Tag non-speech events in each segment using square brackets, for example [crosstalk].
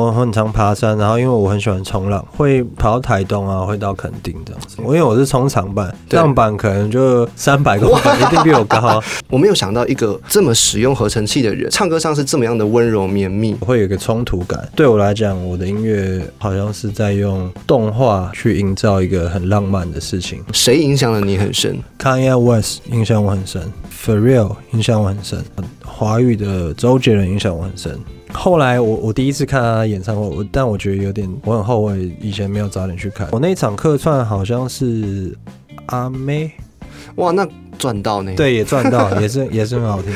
我很常爬山，然后因为我很喜欢冲浪，会跑到台东啊，会到垦丁这样子。我因为我是冲长板，浪板可能就三百公分，一定比我高。[laughs] 我没有想到一个这么使用合成器的人，唱歌上是这么样的温柔绵密，会有一个冲突感。对我来讲，我的音乐好像是在用动画去营造一个很浪漫的事情。谁影响了你很深？Kanye West 影响我很深，For Real 影响我很深，华语的周杰伦影响我很深。后来我我第一次看他演唱会，我但我觉得有点我很后悔以前没有早点去看。我那场客串好像是阿妹，哇，那赚到呢？对，也赚到，也是也是很好听。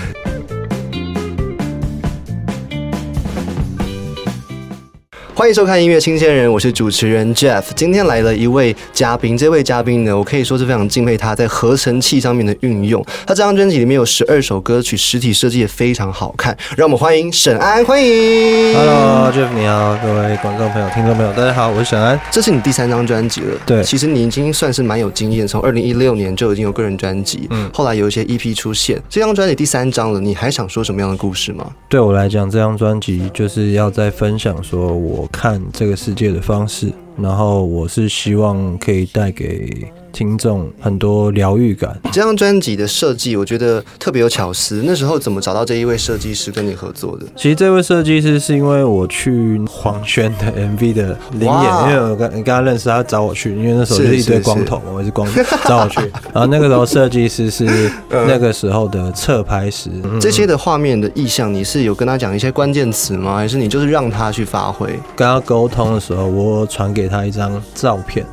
欢迎收看音乐新鲜人，我是主持人 Jeff。今天来了一位嘉宾，这位嘉宾呢，我可以说是非常敬佩他在合成器上面的运用。他这张专辑里面有十二首歌曲，实体设计也非常好看。让我们欢迎沈安，欢迎。Hello，Jeff，你好，各位观众朋友、听众朋友，大家好，我是沈安。这是你第三张专辑了，对，其实你已经算是蛮有经验，从二零一六年就已经有个人专辑，嗯，后来有一些 EP 出现，这张专辑第三张了，你还想说什么样的故事吗？对我来讲，这张专辑就是要在分享说我。我看这个世界的方式，然后我是希望可以带给。听众很多疗愈感。这张专辑的设计，我觉得特别有巧思。那时候怎么找到这一位设计师跟你合作的？其实这位设计师是因为我去黄轩的 MV 的灵演，因为我跟你刚刚认识他找我去，因为那时候就是一堆光头，我是光头找我去。[laughs] 然后那个时候设计师是那个时候的侧拍师。这些的画面的意象，你是有跟他讲一些关键词吗？还是你就是让他去发挥？跟他沟通的时候，我传给他一张照片。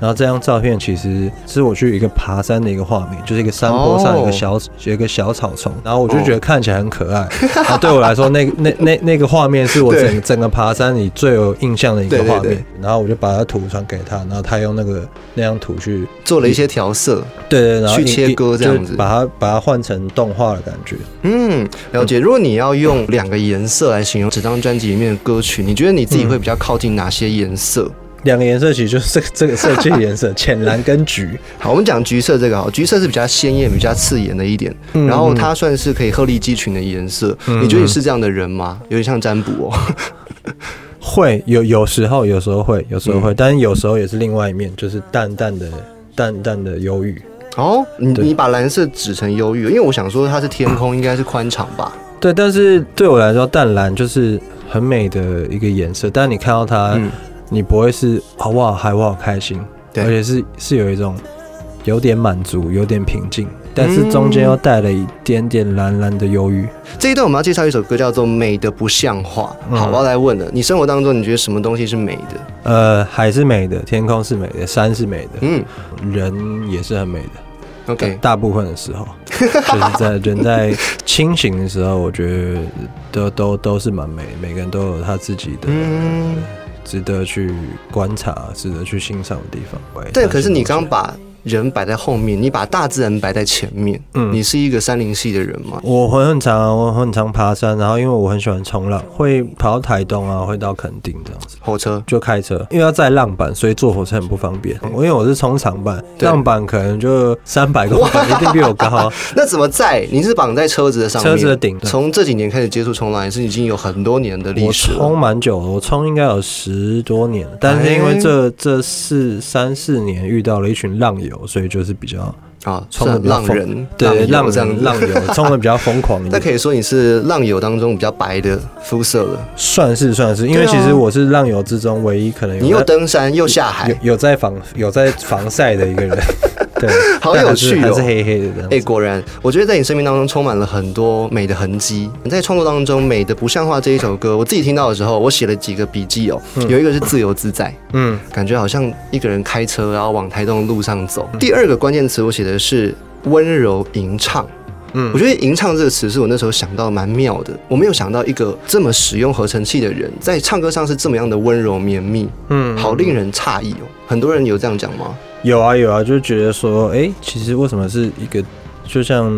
然后这张照片其实是我去一个爬山的一个画面，就是一个山坡上一个小有一个小草丛，然后我就觉得看起来很可爱。[laughs] 啊，对我来说，那那那那个画面是我整整个爬山里最有印象的一个画面。然后我就把它图传给他，然后他用那个那张图去做了一些调色，对对，然后去切割这样子，把它把它换成动画的感觉。嗯，了解。如果你要用两个颜色来形容整张专辑里面的歌曲，你觉得你自己会比较靠近哪些颜色？两个颜色其实就是这个这个 [laughs] 设计颜色，浅蓝跟橘。[laughs] 好，我们讲橘色这个好，橘色是比较鲜艳、比较刺眼的一点，然后它算是可以鹤立鸡群的颜色。你觉得你是这样的人吗？有点像占卜哦。[laughs] 会有有时候，有时候会，有时候会，但是有时候也是另外一面，就是淡淡的、淡淡的忧郁。哦，你你把蓝色指成忧郁，因为我想说它是天空，应该是宽敞吧？对，但是对我来说，淡蓝就是很美的一个颜色，但是你看到它。你不会是好不好？还我好开心，对而且是是有一种有点满足、有点平静，但是中间又带了一点点蓝蓝的忧郁。这一段我们要介绍一首歌，叫做《美的不像话》。好，我要来问了，你生活当中你觉得什么东西是美的？呃，海是美的，天空是美的，山是美的，嗯，人也是很美的。OK，大部分的时候，[laughs] 就是在人在清醒的时候，我觉得都都都是蛮美，每个人都有他自己的。值得去观察、值得去欣赏的地方。对，可是你刚把。人摆在后面，你把大自然摆在前面。嗯，你是一个山林系的人吗？我很常，我很常爬山，然后因为我很喜欢冲浪，会跑到台东啊，会到垦丁这样子。火车就开车，因为要载浪板，所以坐火车很不方便。我因为我是冲长板，浪板可能就三百公 [laughs] 分，一定比我高。那怎么载？你是绑在车子的上面？车子的顶。从这几年开始接触冲浪，也是已经有很多年的历史。我冲蛮久了，我冲应该有十多年，但是因为这这四三四年遇到了一群浪友，所以就是比较。啊，冲的浪人，对浪人浪游，冲的比较疯狂。[laughs] 那可以说你是浪友当中比较白的肤色了，算是算是，因为其实我是浪友之中唯一可能你又登山又下海，有在防有在防晒的一个人。[laughs] 对，[laughs] 好有趣哦，是黑黑的。哎，果然，我觉得在你生命当中充满了很多美的痕迹。你在创作当中，《美的不像话》这一首歌，我自己听到的时候，我写了几个笔记哦。有一个是自由自在，嗯，感觉好像一个人开车，然后往台东的路上走。第二个关键词，我写的是温柔吟唱。嗯，我觉得吟唱这个词是我那时候想到蛮妙的。我没有想到一个这么使用合成器的人，在唱歌上是这么样的温柔绵密。嗯，好令人诧异哦。很多人有这样讲吗？有啊有啊，就觉得说，哎，其实为什么是一个，就像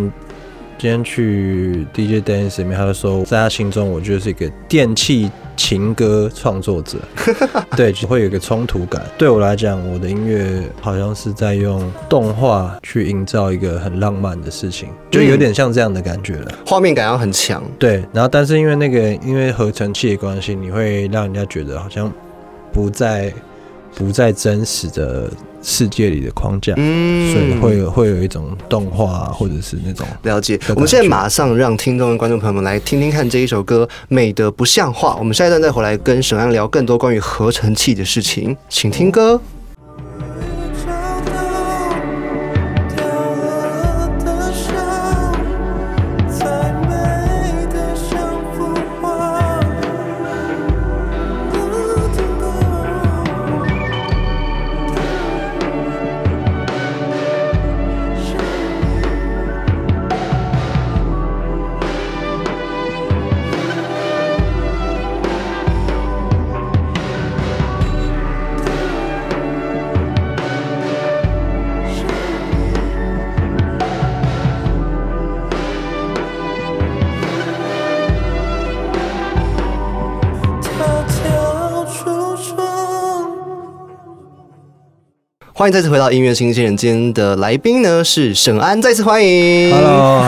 今天去 DJ Dance 里面，他就说，在他心中，我觉得是一个电器情歌创作者，[laughs] 对，会有一个冲突感。对我来讲，我的音乐好像是在用动画去营造一个很浪漫的事情，就有点像这样的感觉了。画面感要很强，对。然后，但是因为那个因为合成器的关系，你会让人家觉得好像不在不在真实的。世界里的框架，嗯，所以会有会有一种动画或者是那种了解。我们现在马上让听众跟观众朋友们来听听看这一首歌，美的不像话。我们下一段再回来跟沈安聊更多关于合成器的事情，请听歌。欢迎再次回到音乐新鲜人今天的来宾呢是沈安，再次欢迎。Hello，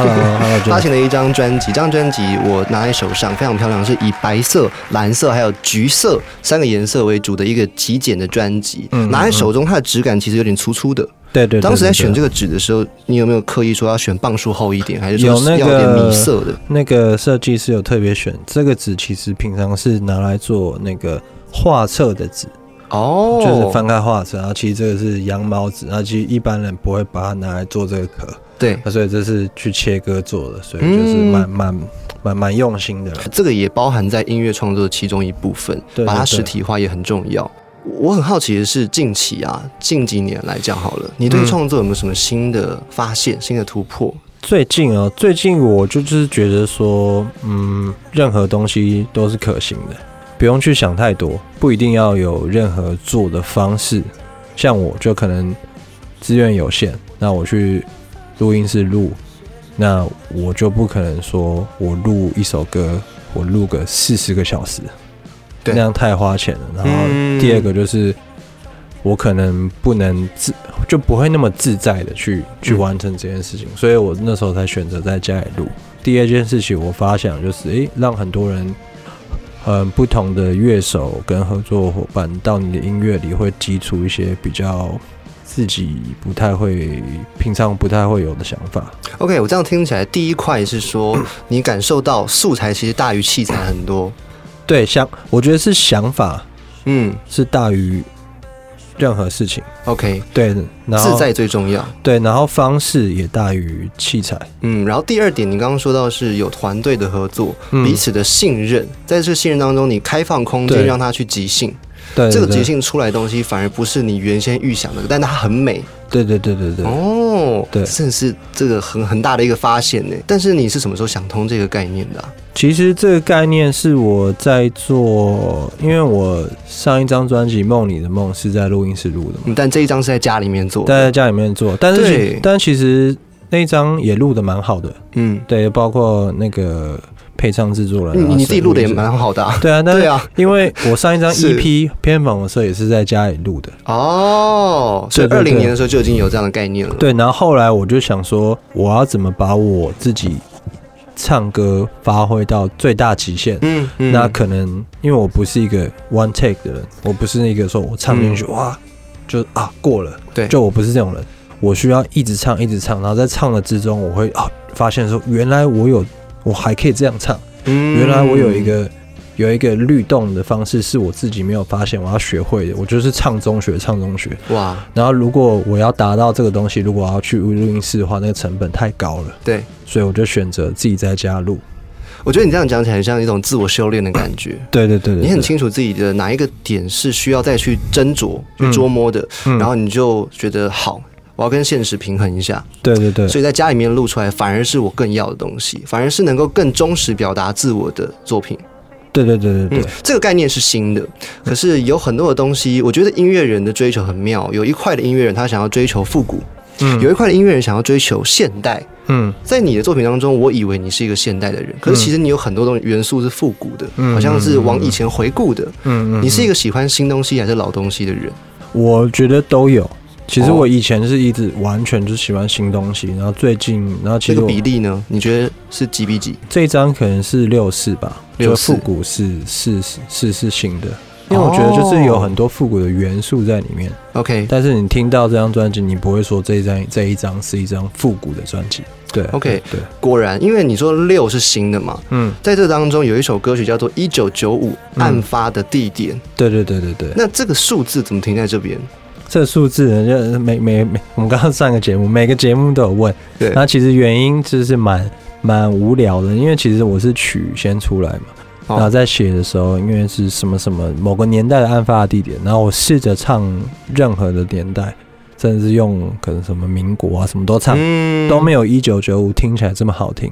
发行了一张专辑，这张专辑我拿在手上非常漂亮，是以白色、蓝色还有橘色三个颜色为主的一个极简的专辑。拿在手中，它的质感其实有点粗粗的。对对。当时在选这个纸的时候，你有没有刻意说要选磅数厚一点，还是说要点米色的？那个设计师有特别选这个纸，其实平常是拿来做那个画册的纸。哦，就是翻开画册，然后其实这个是羊毛纸，然后其实一般人不会把它拿来做这个壳，对，所以这是去切割做的，所以就是蛮蛮蛮蛮用心的。这个也包含在音乐创作的其中一部分，把它实体化也很重要。我很好奇的是，近期啊，近几年来讲好了，你对创作有没有什么新的发现、新的突破？最近啊，最近我就是觉得说，嗯，任何东西都是可行的。不用去想太多，不一定要有任何做的方式。像我就可能资源有限，那我去录音室录，那我就不可能说我录一首歌，我录个四十个小时，那样太花钱了。然后第二个就是我可能不能自，就不会那么自在的去去完成这件事情，所以我那时候才选择在家里录。第二件事情，我发现就是，诶，让很多人。嗯，不同的乐手跟合作伙伴到你的音乐里会激出一些比较自己不太会、平常不太会有的想法。OK，我这样听起来，第一块是说你感受到素材其实大于器材很多。对，想我觉得是想法，嗯，是大于。任何事情，OK，对，自在最重要，对，然后方式也大于器材，嗯，然后第二点，你刚刚说到是有团队的合作，彼此的信任，在这个信任当中，你开放空间让他去即兴，对，这个即兴出来的东西反而不是你原先预想的，但它很美，对对对对对，哦，对，真的是这个很很大的一个发现呢。但是你是什么时候想通这个概念的？其实这个概念是我在做，因为我上一张专辑《梦里的梦》是在录音室录的嘛，但这一张是在家里面做，在家里面做，但是但其实那一张也录的蛮好的，嗯，对，包括那个配唱制作人，你自己录的也蛮好的，[laughs] 对啊，那对啊，因为我上一张 EP 偏房的时候也是在家里录的，哦，所以二零年的时候就已经有这样的概念了，对，然后后来我就想说，我要怎么把我自己。唱歌发挥到最大极限，嗯，那可能因为我不是一个 one take 的人，我不是那个说我唱进去哇，就啊过了，对，就我不是这种人，我需要一直唱一直唱，然后在唱的之中，我会啊发现说原来我有我还可以这样唱，嗯，原来我有一个。有一个律动的方式是我自己没有发现，我要学会的。我就是唱中学，唱中学。哇！然后如果我要达到这个东西，如果要去录音室的话，那个成本太高了。对，所以我就选择自己在家录。我觉得你这样讲起来很像一种自我修炼的感觉。对对对，你很清楚自己的哪一个点是需要再去斟酌、去琢磨的，然后你就觉得好，我要跟现实平衡一下。对对对，所以在家里面录出来，反而是我更要的东西，反而是能够更忠实表达自我的作品。对对对对对，这个概念是新的，可是有很多的东西，我觉得音乐人的追求很妙。有一块的音乐人，他想要追求复古，嗯，有一块的音乐人想要追求现代。嗯，在你的作品当中，我以为你是一个现代的人，可是其实你有很多东西元素是复古的，好像是往以前回顾的。嗯嗯，你是一个喜欢新东西还是老东西的人？我觉得都有。其实我以前是一直完全就喜欢新东西，然后最近，然后这个比例呢？你觉得是几比几？这一张可能是六四吧，六复古是四四是新的，因为我觉得就是有很多复古的元素在里面。OK，但是你听到这张专辑，你不会说这一张这一张是一张复古的专辑。对，OK，对，果然，因为你说六是新的嘛，嗯，在这当中有一首歌曲叫做《一九九五案发的地点》。对对对对对，那这个数字怎么停在这边？这个数字就每每每，我们刚刚上一个节目，每个节目都有问。对，那其实原因就是蛮蛮无聊的，因为其实我是曲先出来嘛，然后在写的时候，因为是什么什么某个年代的案发地点，然后我试着唱任何的年代，甚至是用可能什么民国啊什么都唱，都没有一九九五听起来这么好听。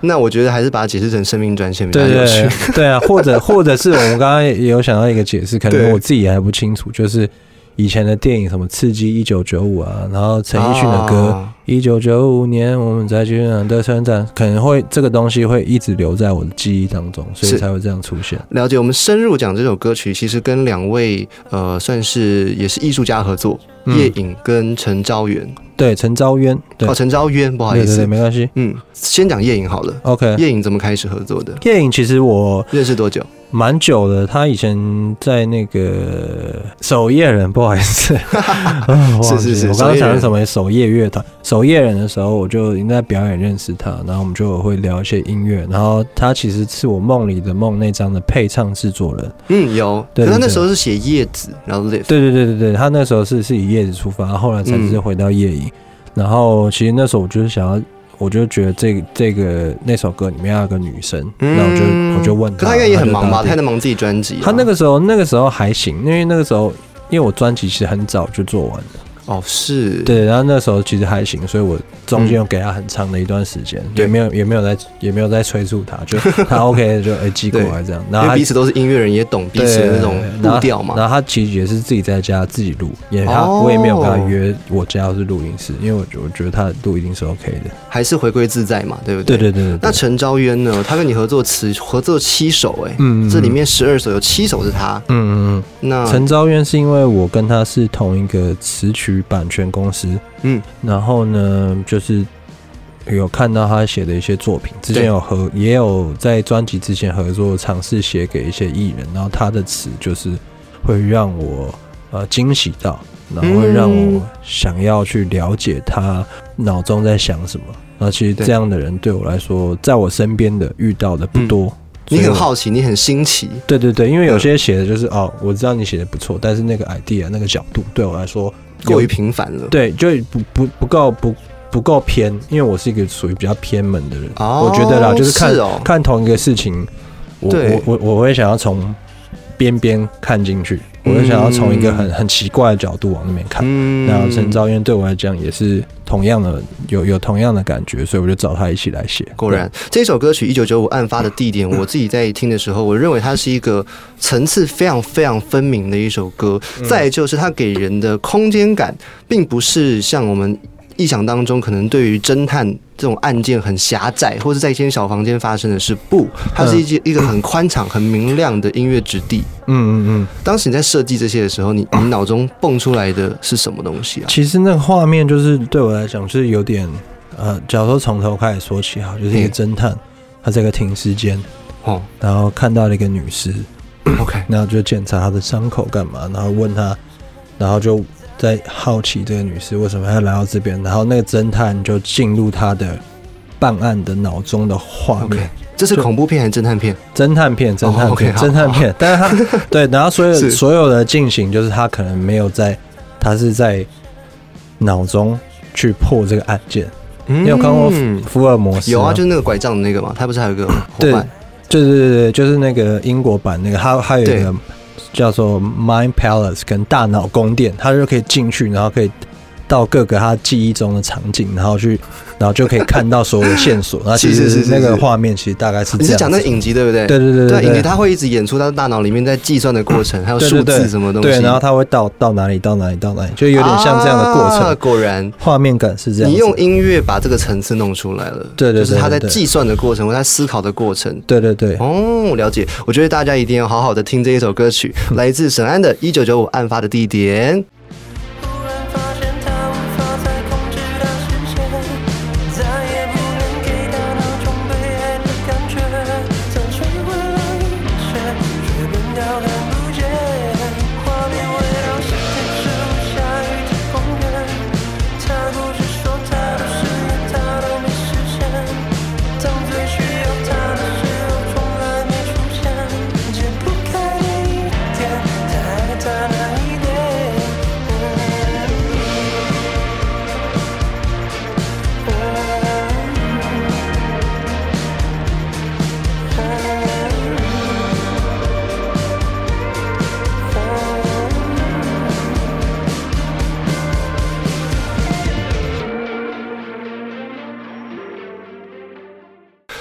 那我觉得还是把它解释成生命专线比较有趣。对啊，或者或者是我们刚刚也有想到一个解释，可能我自己还不清楚，就是。以前的电影什么《刺激一九九五》啊，然后陈奕迅的歌《一九九五年我们在机场的车站》，可能会这个东西会一直留在我的记忆当中，所以才会这样出现。了解，我们深入讲这首歌曲，其实跟两位呃算是也是艺术家合作，叶颖跟陈昭元。对，陈昭渊。哦，陈昭渊，不好意思，没关系。嗯，先讲叶颖好了。OK，叶颖怎么开始合作的？叶颖其实我认识多久？蛮久的，他以前在那个守夜人，不好意思，[laughs] 是是是，我刚刚讲什么守夜乐团，守夜人的时候，我就应该表演认识他，然后我们就会聊一些音乐，然后他其实是我梦里的梦那张的配唱制作人，嗯，有，对，他那时候是写叶子，然后 live，对对对对对，他那时候是是以叶子出发，后来才是回到夜影，然后其实那时候我就是想要。我就觉得这这个那首歌里面有个女生，那我就我就问他，他应该也很忙吧？他在忙自己专辑。他那个时候那个时候还行，因为那个时候因为我专辑其实很早就做完了。哦，是对，然后那时候其实还行，所以我中间有给他很长的一段时间，也没有也没有在也没有在催促他，就 [laughs] 他 OK 就哎寄过来这样，然后彼此都是音乐人，也懂彼此的那种步调嘛。然后他其实也是自己在家自己录，也他我也没有跟他约我家是录音室，因为我我觉得他的录一定是 OK 的，还是回归自在嘛，对不对？对对对。那陈昭渊呢？他跟你合作词合作七首，哎，嗯，这里面十二首有七首是他，嗯嗯嗯。那陈昭渊是因为我跟他是同一个词曲版权公。司，嗯，然后呢，就是有看到他写的一些作品，之前有合，也有在专辑之前合作，尝试写给一些艺人，然后他的词就是会让我呃惊喜到，然后会让我想要去了解他脑中在想什么。那其实这样的人对我来说，在我身边的遇到的不多。你很好奇，你很新奇，对对对，因为有些写的就是哦，我知道你写的不错，但是那个 idea 那个角度对我来说。过于平凡了，对，就不不不够不不够偏，因为我是一个属于比较偏门的人，我觉得啦，就是看看同一个事情，我我我我会想要从边边看进去。我就想要从一个很很奇怪的角度往那边看，然后陈昭渊对我来讲也是同样的有有同样的感觉，所以我就找他一起来写。果然，这首歌曲《一九九五案发的地点》，[laughs] 我自己在听的时候，我认为它是一个层次非常非常分明的一首歌。再就是它给人的空间感，并不是像我们。臆想当中，可能对于侦探这种案件很狭窄，或者在一间小房间发生的事，不，它是一间一个很宽敞、很明亮的音乐之地。嗯嗯嗯。当时你在设计这些的时候，你你脑中蹦出来的是什么东西啊？其实那个画面就是对我来讲，就是有点呃，假如说从头开始说起哈，就是一个侦探，他在一个停尸间哦，然后看到了一个女尸，[coughs] OK，然后就检查她的伤口干嘛，然后问她，然后就。在好奇这个女士为什么要来到这边，然后那个侦探就进入他的办案的脑中的画面。这是恐怖片还是侦探片？侦探片，侦探片，侦探片。但是他对，然后所有所有的进行就是他可能没有在，他是在脑中去破这个案件。你有看过福尔摩斯？有啊，就是那个拐杖的那个嘛。他不是还有个伙伴？对对对对，就是那个英国版那个，他还有一个。叫做 Mind Palace 跟大脑宫殿，它就可以进去，然后可以到各个他记忆中的场景，然后去，然后就可以看到所有的线索。[laughs] 那其实是那个画面，其实大概是这样。你是讲那影集对不对？对对对对，影集他会一直演出他的大脑里面在计算的过程，还有数字什么东西。对，然后他会到到哪里到哪里到哪里，就有点像这样的过程。果然，画面感是这样。你用音乐把这个层次弄出来了。对对，就是他在计算的过程，或在思考的过程。对对对。哦，了解。我觉得大家一定要好好的听这一首歌曲，来自沈安的《一九九五案发的地点》。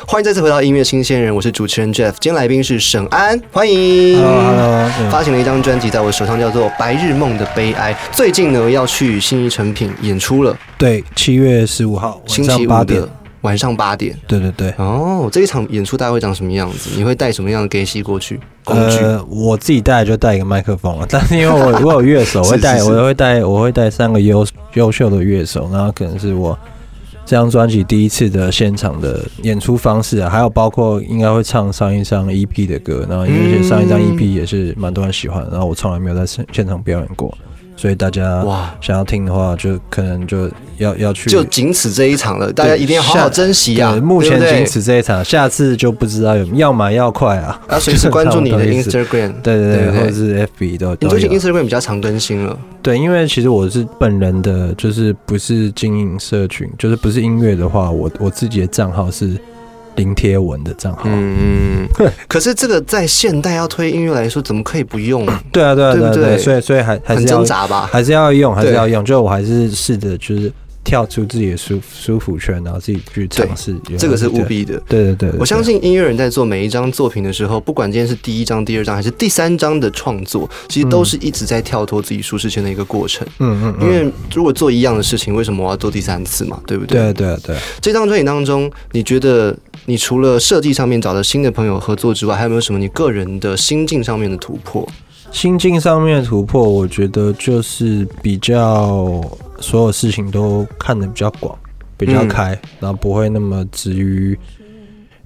欢迎再次回到音乐新鲜人，我是主持人 Jeff，今天来宾是沈安，欢迎。Hello，发行了一张专辑，在我手上叫做《白日梦的悲哀》。最近呢，要去新一成品演出了。对，七月十五号，星期五的晚上八点。对对对。哦，这一场演出大概会长什么样子？你会带什么样的给息过去？工具？我自己带就带一个麦克风了，[laughs] 但是因为我我有乐手，我会带，[laughs] 我会带，我会带三个优优秀的乐手，然后可能是我。这张专辑第一次的现场的演出方式啊，还有包括应该会唱上一张 EP 的歌，然后而且上一张 EP 也是蛮多人喜欢，然后我从来没有在现现场表演过。所以大家哇，想要听的话，就可能就要要去，就仅此这一场了。大家一定要好好珍惜啊！目前仅此这一场，下次就不知道有要买要快啊！要随时关注你的 [laughs] Instagram，对对对，或者是 FB 都。你最近 Instagram 比较常更新了？对，因为其实我是本人的，就是不是经营社群，就是不是音乐的话，我我自己的账号是。零贴文的账号，嗯，[laughs] 可是这个在现代要推音乐来说，怎么可以不用？对啊，对啊，对啊，对，所以所以还还是挣扎吧，还是要用，还是要用。就我还是试着就是。跳出自己的舒舒服圈，然后自己去尝试，这个是务必的。对对对，我相信音乐人在做每一张作品的时候，不管今天是第一张、第二张还是第三张的创作，其实都是一直在跳脱自己舒适圈的一个过程。嗯嗯。因为如果做一样的事情，为什么我要做第三次嘛？对不对？对对对。这张专辑当中，你觉得你除了设计上面找到新的朋友合作之外，还有没有什么你个人的心境上面的突破？心境上面的突破，我觉得就是比较。所有事情都看得比较广，比较开，然后不会那么止于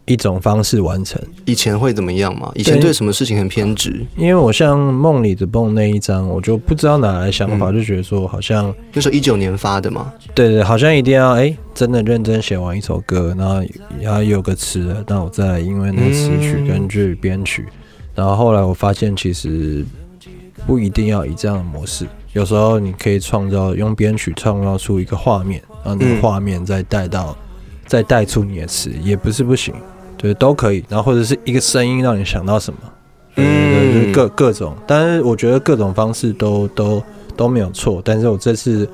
一种方式完成。以前会怎么样吗？以前对什么事情很偏执？因为我像梦里的梦那一张，我就不知道哪来想法，就觉得说好像那时候一九年发的嘛。对对，好像一定要哎，真的认真写完一首歌，然后要有个词，那我再因为那个词曲根据编曲，然后后来我发现其实不一定要以这样的模式。有时候你可以创造用编曲创造出一个画面，然后那个画面再带到，再带出你的词，也不是不行，对，都可以。然后或者是一个声音让你想到什么，嗯，各各种。但是我觉得各种方式都都都没有错。但是我这次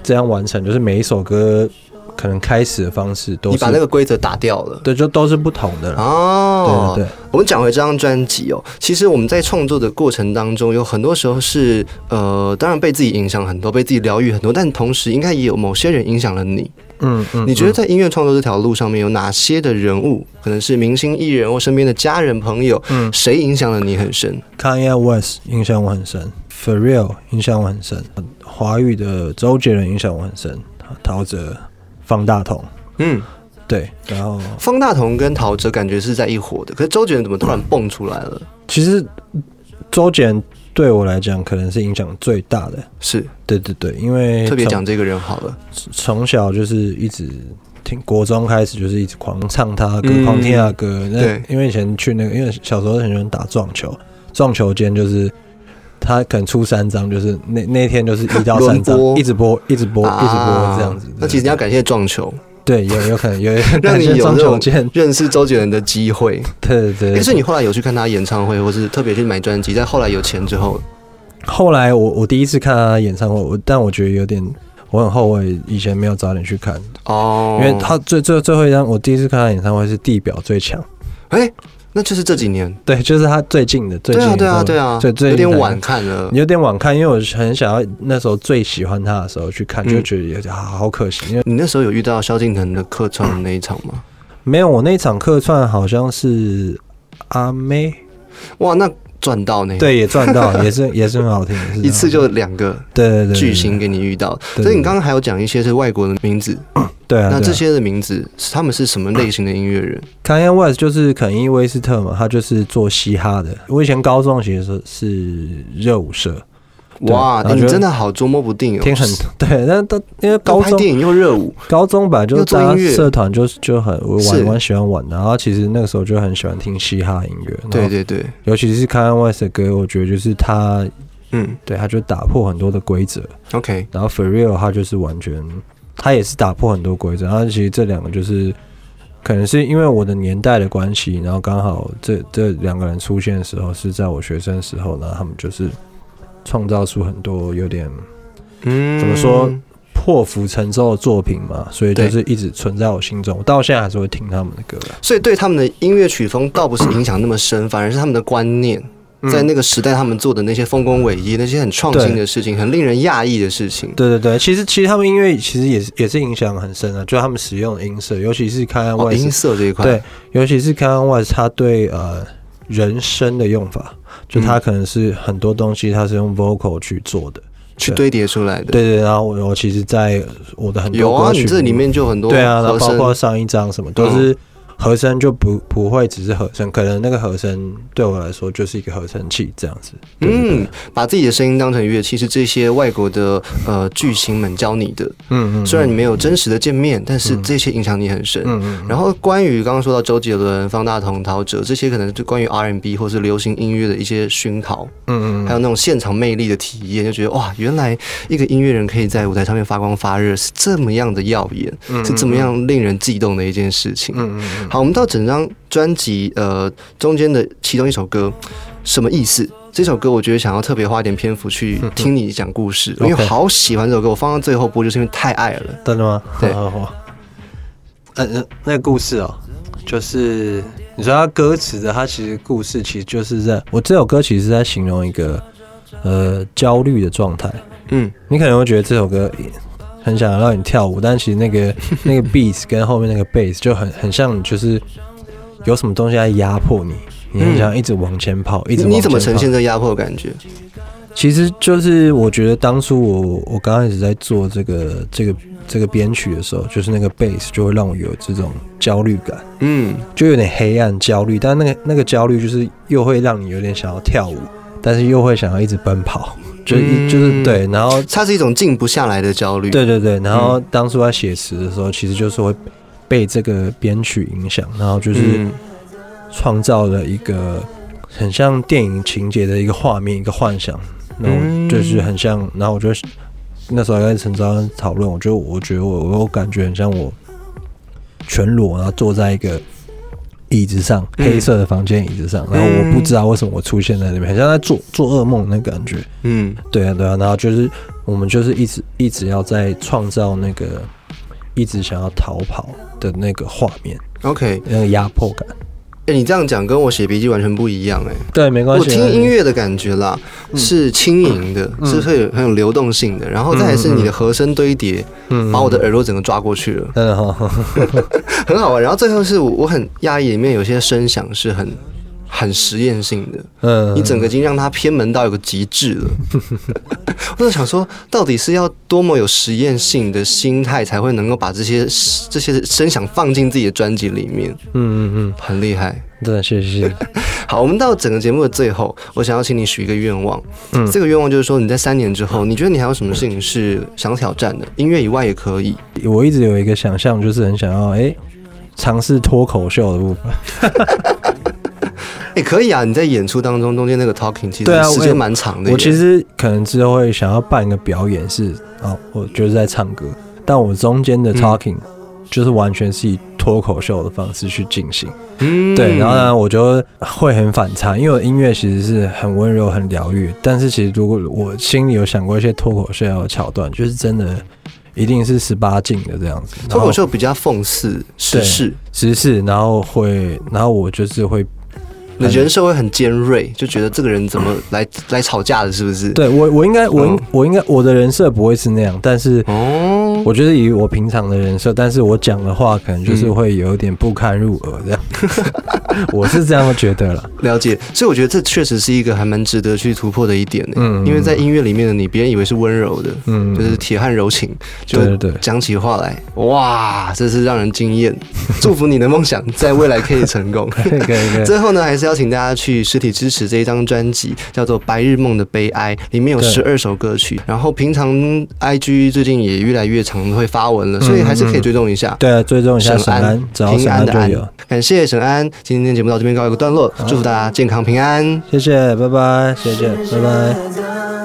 这样完成，就是每一首歌。可能开始的方式都你把那个规则打掉了，对，就都是不同的哦。对对，我们讲回这张专辑哦，其实我们在创作的过程当中，有很多时候是呃，当然被自己影响很多，被自己疗愈很多，但同时应该也有某些人影响了你。嗯嗯，你觉得在音乐创作这条路上面有哪些的人物，可能是明星艺人或身边的家人朋友，嗯，谁影响了你很深？Kanye West 影响我很深，For Real 影响我很深，华语的周杰伦影响我很深，陶喆。方大同，嗯，对，然后方大同跟陶喆感觉是在一伙的，可是周杰伦怎么突然蹦出来了？其实周杰伦对我来讲可能是影响最大的，是。对对对，因为特别讲这个人好了，从小就是一直听国中开始就是一直狂唱他的歌，狂听他的歌，那，因为以前去那个，因为小时候很喜欢打撞球，撞球间就是。他可能出三张，就是那那天就是一到三张，一直播，一直播，一直播这样子。那其实你要感谢撞球，对，有有可能有 [laughs] 让你有这种 [laughs] 认识周杰伦的机会。对对。可是你后来有去看他演唱会，或是特别去买专辑，在后来有钱之后，后来我我第一次看他演唱会，我但我觉得有点。我很后悔以前没有早点去看哦，因为他最最最后一张我第一次看他演唱会是地表最强，哎。那就是这几年，对，就是他最近的，最近对啊，对啊，对最有点晚看了，有点晚看，因为我很想要那时候最喜欢他的时候去看，就觉得有点好可惜。因为你那时候有遇到萧敬腾的客串的那一场吗？[clears throat] 没有，我那一场客串好像是阿妹，哇，那。赚到呢对也赚到，[laughs] 也是也是很好听，一次就两个对对对巨星给你遇到。所以你刚刚还有讲一些是外国的名字，[clears throat] 对啊，那这些的名字他们是什么类型的音乐人？Kanye West 就是肯伊威斯特嘛，他就是做嘻哈的。我以前高中其实是热舞社。哇，你真的好捉摸不定哦！听很对，那都因为高中电影又热舞，高中本来就做音乐社团，就就很我玩玩喜欢玩的。然后其实那个时候就很喜欢听嘻哈音乐。对对对，尤其是 Kanye West 的歌，我觉得就是他，嗯，对，他就打破很多的规则。OK，然后 For Real 他就是完全，他也是打破很多规则。然后其实这两个就是可能是因为我的年代的关系，然后刚好这这两个人出现的时候是在我学生时候，然后他们就是。创造出很多有点，嗯，怎么说破釜沉舟的作品嘛，所以就是一直存在我心中，我到现在还是会听他们的歌。所以对他们的音乐曲风倒不是影响那么深，反而是他们的观念，在那个时代他们做的那些丰功伟业、那些很创新的事情、很令人讶异的事情。对对对，其实其实他们音乐其实也是也是影响很深啊，就他们使用的音色，尤其是看外音色这一块，对，尤其是看外他对呃人声的用法。就他可能是很多东西，他是用 vocal 去做的，去堆叠出来的。对对，然后我我其实，在我的很多有啊，你这里面就很多对啊，然后包括上一张什么都是。和声就不不会只是和声，可能那个和声对我来说就是一个合成器这样子。嗯，把自己的声音当成乐器是这些外国的呃巨星们教你的。嗯嗯。虽然你没有真实的见面，但是这些影响你很深。嗯嗯。然后关于刚刚说到周杰伦、方大同、陶喆这些，可能就关于 R&B 或是流行音乐的一些熏陶。嗯嗯。还有那种现场魅力的体验，就觉得哇，原来一个音乐人可以在舞台上面发光发热，是这么样的耀眼，是怎么样令人悸动的一件事情。嗯嗯。好，我们到整张专辑呃中间的其中一首歌，什么意思？这首歌我觉得想要特别花一点篇幅去听你讲故事，因为好喜欢这首歌，我放到最后播就是因为太爱了。真的吗？对。嗯嗯，那个故事哦，就是你说它歌词的，它其实故事其实就是在我这首歌其实是在形容一个呃焦虑的状态。嗯，你可能会觉得这首歌。很想让你跳舞，但其实那个 [laughs] 那个 beat 跟后面那个 bass 就很很像，就是有什么东西在压迫你，你很想一直往前跑，一直。你怎么呈现这压迫感觉？其实就是我觉得当初我我刚开始在做这个这个这个编曲的时候，就是那个 bass 就会让我有这种焦虑感，嗯，就有点黑暗焦虑，但那个那个焦虑就是又会让你有点想要跳舞，但是又会想要一直奔跑。就就是对，然后它是一种静不下来的焦虑。对对对，然后当初在写词的时候，其实就是会被这个编曲影响，然后就是创造了一个很像电影情节的一个画面，一个幻想，然后就是很像。然后我觉得那时候跟陈昭讨论，我觉得我觉得我我感觉很像我全裸，然后坐在一个。椅子上，黑色的房间椅子上，然后我不知道为什么我出现在那边，很像在做做噩梦那感觉。嗯，对啊，对啊，然后就是我们就是一直一直要在创造那个一直想要逃跑的那个画面，OK，那个压迫感。哎，你这样讲跟我写笔记完全不一样哎。对，没关系。我听音乐的感觉啦，是轻盈的，是会很有流动性的，然后再是你的和声堆叠，把我的耳朵整个抓过去了，嗯，[laughs] 很好玩。然后最后是我很压抑，里面有些声响是很。很实验性的，嗯，你整个已经让它偏门到有个极致了。[laughs] 我就想说，到底是要多么有实验性的心态，才会能够把这些这些声响放进自己的专辑里面？嗯嗯嗯，很厉害，真的谢谢。[laughs] 好，我们到整个节目的最后，我想要请你许一个愿望。嗯，这个愿望就是说，你在三年之后，你觉得你还有什么事情是想挑战的？音乐以外也可以。我一直有一个想象，就是很想要哎，尝试脱口秀的部分。[laughs] 也可以啊，你在演出当中中间那个 talking 其实时间蛮长的。我其实可能之后会想要办一个表演，是哦，我就是在唱歌，但我中间的 talking 就是完全是以脱口秀的方式去进行。嗯，对，然后呢，我觉得会很反差，因为我音乐其实是很温柔、很疗愈，但是其实如果我心里有想过一些脱口秀的桥段，就是真的一定是十八禁的这样子。脱口秀比较讽刺时事，时事，然后会，然后我就是会。你人设会很尖锐，就觉得这个人怎么来来吵架的，是不是？对我，我应该，我应，我应该，我的人设不会是那样，但是，哦，我觉得以我平常的人设，但是我讲的话可能就是会有点不堪入耳这样，[laughs] [laughs] 我是这样觉得了。了解，所以我觉得这确实是一个还蛮值得去突破的一点呢。嗯，因为在音乐里面的你，别人以为是温柔的，嗯，就是铁汉柔情，就讲起话来，哇，这是让人惊艳。[laughs] 祝福你的梦想在未来可以成功。[laughs] 可以可以。最后呢，还是。邀请大家去实体支持这一张专辑，叫做《白日梦的悲哀》，里面有十二首歌曲。然后平常 IG 最近也越来越常会发文了，所以还是可以追踪一下。对啊，追踪一下沈安，平安的安。感谢沈安，今天节目到这边告一个段落，祝福大家健康平安。谢谢，拜拜，谢谢，拜拜。